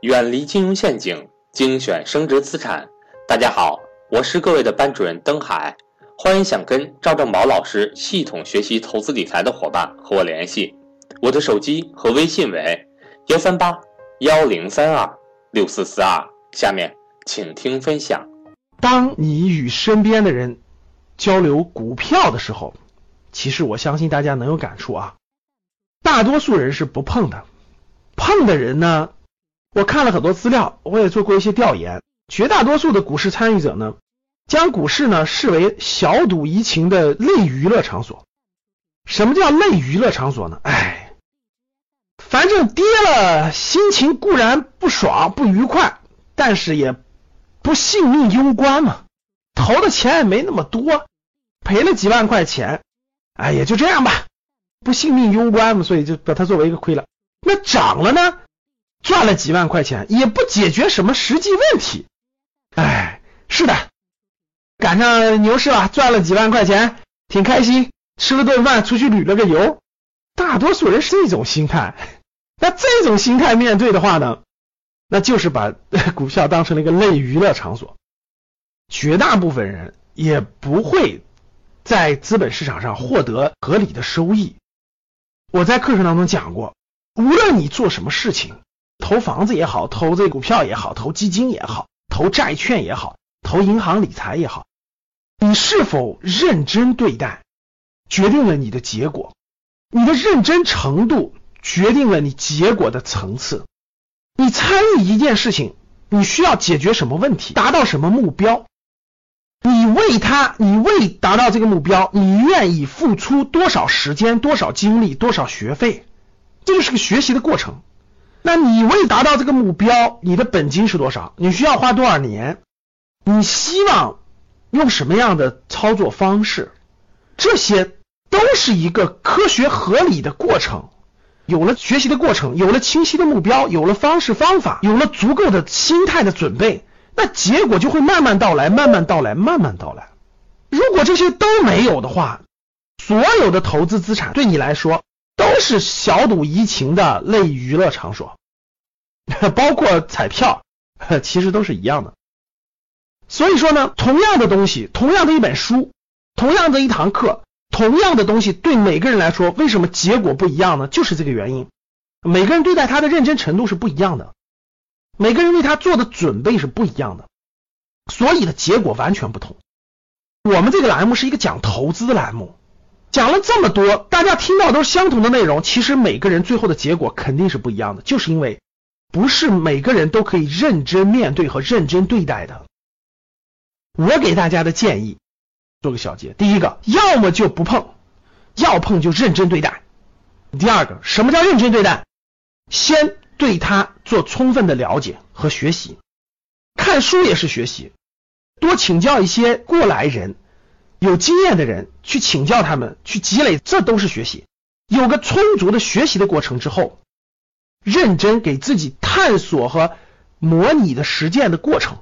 远离金融陷阱，精选升值资产。大家好，我是各位的班主任登海，欢迎想跟赵正宝老师系统学习投资理财的伙伴和我联系，我的手机和微信为幺三八幺零三二六四四二。下面请听分享。当你与身边的人交流股票的时候，其实我相信大家能有感触啊，大多数人是不碰的，碰的人呢？我看了很多资料，我也做过一些调研。绝大多数的股市参与者呢，将股市呢视为小赌怡情的类娱乐场所。什么叫类娱乐场所呢？哎，反正跌了，心情固然不爽不愉快，但是也不性命攸关嘛。投的钱也没那么多，赔了几万块钱，哎，也就这样吧，不性命攸关嘛，所以就把它作为一个亏了。那涨了呢？赚了几万块钱也不解决什么实际问题，哎，是的，赶上牛市了，赚了几万块钱，挺开心，吃了顿饭，出去旅了个游，大多数人是这种心态。那这种心态面对的话呢，那就是把 股票当成了一个类娱乐场所，绝大部分人也不会在资本市场上获得合理的收益。我在课程当中讲过，无论你做什么事情。投房子也好，投这股票也好，投基金也好，投债券也好，投银行理财也好，你是否认真对待，决定了你的结果。你的认真程度决定了你结果的层次。你参与一件事情，你需要解决什么问题，达到什么目标？你为他，你为达到这个目标，你愿意付出多少时间、多少精力、多少学费？这就是个学习的过程。那你为达到这个目标，你的本金是多少？你需要花多少年？你希望用什么样的操作方式？这些都是一个科学合理的过程。有了学习的过程，有了清晰的目标，有了方式方法，有了足够的心态的准备，那结果就会慢慢到来，慢慢到来，慢慢到来。如果这些都没有的话，所有的投资资产对你来说。都是小赌怡情的类娱乐场所，包括彩票，其实都是一样的。所以说呢，同样的东西，同样的一本书，同样的一堂课，同样的东西，对每个人来说，为什么结果不一样呢？就是这个原因。每个人对待他的认真程度是不一样的，每个人为他做的准备是不一样的，所以的结果完全不同。我们这个栏目是一个讲投资的栏目。讲了这么多，大家听到都是相同的内容，其实每个人最后的结果肯定是不一样的，就是因为不是每个人都可以认真面对和认真对待的。我给大家的建议，做个小结：第一个，要么就不碰，要碰就认真对待；第二个，什么叫认真对待？先对他做充分的了解和学习，看书也是学习，多请教一些过来人。有经验的人去请教他们，去积累，这都是学习。有个充足的学习的过程之后，认真给自己探索和模拟的实践的过程。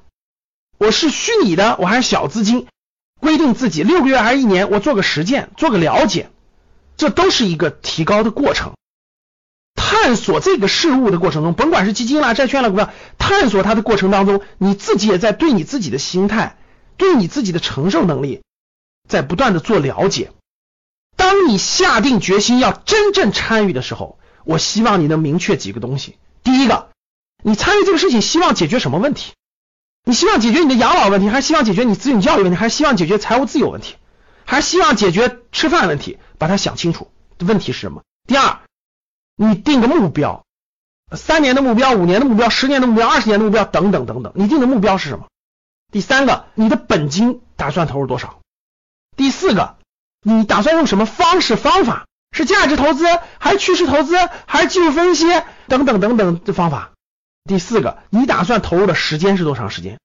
我是虚拟的，我还是小资金，规定自己六个月还是一年，我做个实践，做个了解，这都是一个提高的过程。探索这个事物的过程中，甭管是基金啦、债券啦、股票，探索它的过程当中，你自己也在对你自己的心态，对你自己的承受能力。在不断的做了解，当你下定决心要真正参与的时候，我希望你能明确几个东西。第一个，你参与这个事情希望解决什么问题？你希望解决你的养老问题，还是希望解决你子女教育问题，还是希望解决财务自由问题，还是希望解决吃饭问题？把它想清楚，问题是什么？第二，你定个目标，三年的目标、五年的目标、十年的目标、二十年的目标等等等等，你定的目标是什么？第三个，你的本金打算投入多少？第四个，你打算用什么方式方法？是价值投资，还是趋势投资，还是技术分析等等等等的方法？第四个，你打算投入的时间是多长时间？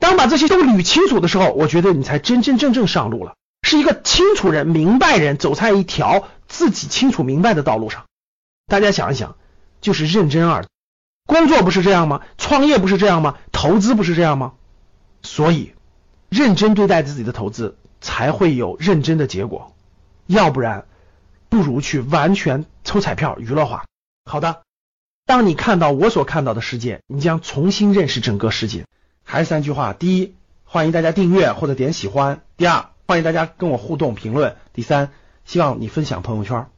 当把这些都捋清楚的时候，我觉得你才真真正正上路了，是一个清楚人、明白人，走在一条自己清楚明白的道路上。大家想一想，就是认真二，工作不是这样吗？创业不是这样吗？投资不是这样吗？所以，认真对待自己的投资。才会有认真的结果，要不然不如去完全抽彩票娱乐化。好的。当你看到我所看到的世界，你将重新认识整个世界。还是三句话：第一，欢迎大家订阅或者点喜欢；第二，欢迎大家跟我互动评论；第三，希望你分享朋友圈。